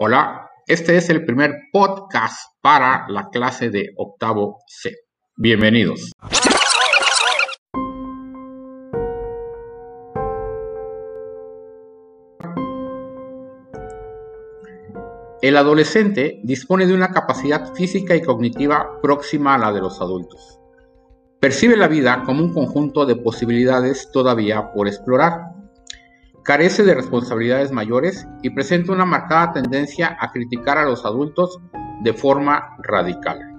Hola, este es el primer podcast para la clase de octavo C. Bienvenidos. El adolescente dispone de una capacidad física y cognitiva próxima a la de los adultos. Percibe la vida como un conjunto de posibilidades todavía por explorar carece de responsabilidades mayores y presenta una marcada tendencia a criticar a los adultos de forma radical.